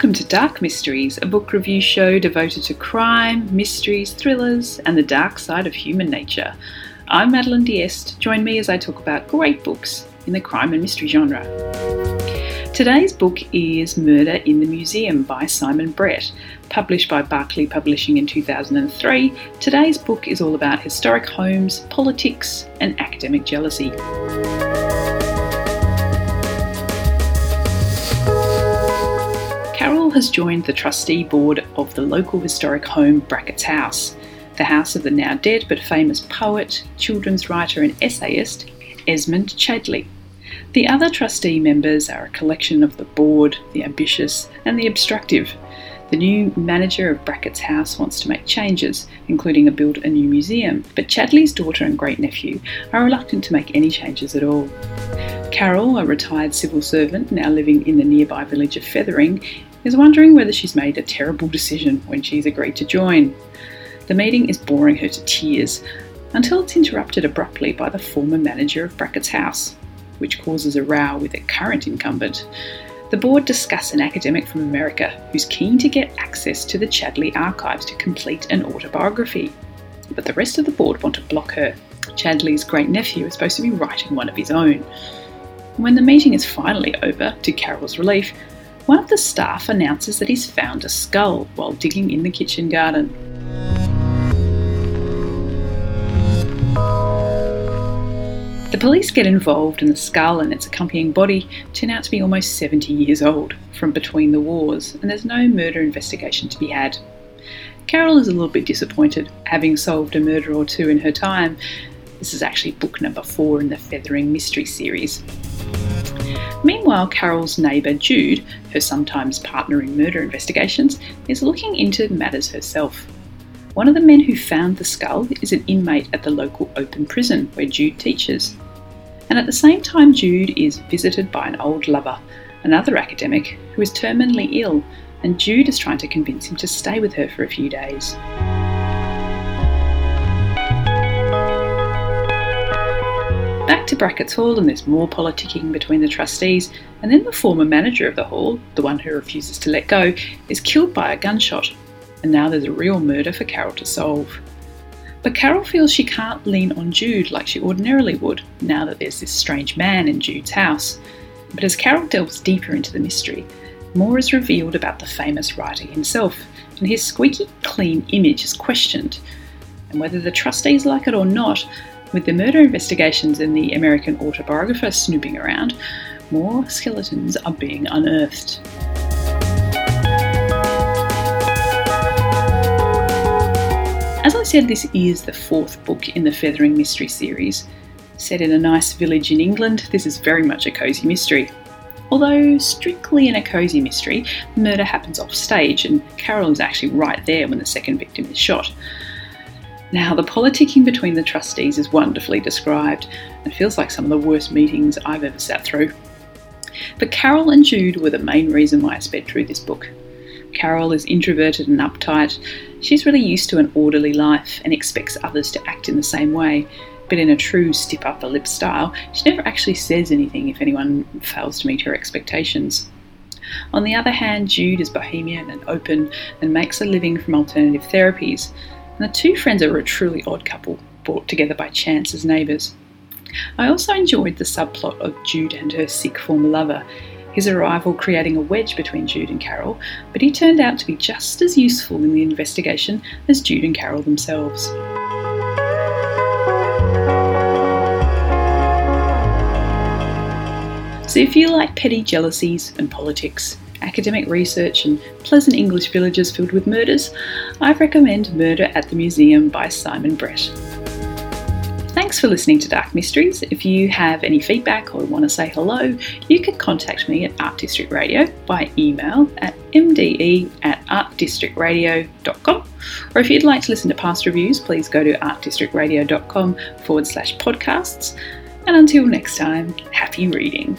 Welcome to Dark Mysteries, a book review show devoted to crime, mysteries, thrillers, and the dark side of human nature. I'm Madeline Diest. Join me as I talk about great books in the crime and mystery genre. Today's book is Murder in the Museum by Simon Brett. Published by Barclay Publishing in 2003, today's book is all about historic homes, politics, and academic jealousy. Has joined the trustee board of the local historic home Brackett's House, the house of the now dead but famous poet, children's writer, and essayist Esmond Chadleigh. The other trustee members are a collection of the bored, the ambitious, and the obstructive. The new manager of Brackett's house wants to make changes, including a build a new museum, but Chadleigh's daughter and great nephew are reluctant to make any changes at all. Carol, a retired civil servant now living in the nearby village of Fethering, is wondering whether she's made a terrible decision when she's agreed to join. The meeting is boring her to tears until it's interrupted abruptly by the former manager of Brackett's house, which causes a row with the current incumbent. The board discuss an academic from America who's keen to get access to the Chadleigh archives to complete an autobiography. But the rest of the board want to block her. Chadleigh's great nephew is supposed to be writing one of his own. When the meeting is finally over, to Carol's relief, one of the staff announces that he's found a skull while digging in the kitchen garden. The police get involved, and the skull and its accompanying body turn out to be almost 70 years old from between the wars, and there's no murder investigation to be had. Carol is a little bit disappointed, having solved a murder or two in her time. This is actually book number four in the Fethering Mystery series. Meanwhile, Carol's neighbour Jude, her sometimes partner in murder investigations, is looking into matters herself. One of the men who found the skull is an inmate at the local open prison where Jude teaches. And at the same time, Jude is visited by an old lover, another academic, who is terminally ill, and Jude is trying to convince him to stay with her for a few days. Brackett's Hall, and there's more politicking between the trustees, and then the former manager of the hall, the one who refuses to let go, is killed by a gunshot. And now there's a real murder for Carol to solve. But Carol feels she can't lean on Jude like she ordinarily would, now that there's this strange man in Jude's house. But as Carol delves deeper into the mystery, more is revealed about the famous writer himself, and his squeaky clean image is questioned. And whether the trustees like it or not, with the murder investigations and the American autobiographer snooping around, more skeletons are being unearthed. As I said, this is the fourth book in the Fethering Mystery series. Set in a nice village in England, this is very much a cosy mystery. Although strictly in a cosy mystery, murder happens off stage, and Carol is actually right there when the second victim is shot. Now, the politicking between the trustees is wonderfully described and feels like some of the worst meetings I've ever sat through. But Carol and Jude were the main reason why I sped through this book. Carol is introverted and uptight. She's really used to an orderly life and expects others to act in the same way, but in a true stiff upper lip style, she never actually says anything if anyone fails to meet her expectations. On the other hand, Jude is bohemian and open and makes a living from alternative therapies, and the two friends are a truly odd couple, brought together by chance as neighbours. I also enjoyed the subplot of Jude and her sick former lover, his arrival creating a wedge between Jude and Carol, but he turned out to be just as useful in the investigation as Jude and Carol themselves. So if you like petty jealousies and politics, academic research, and pleasant English villages filled with murders, I recommend Murder at the Museum by Simon Brett. Thanks for listening to Dark Mysteries. If you have any feedback or want to say hello, you can contact me at Art District Radio by email at mde at artdistrictradio.com. Or if you'd like to listen to past reviews, please go to artdistrictradio.com forward slash podcasts. And until next time, happy reading.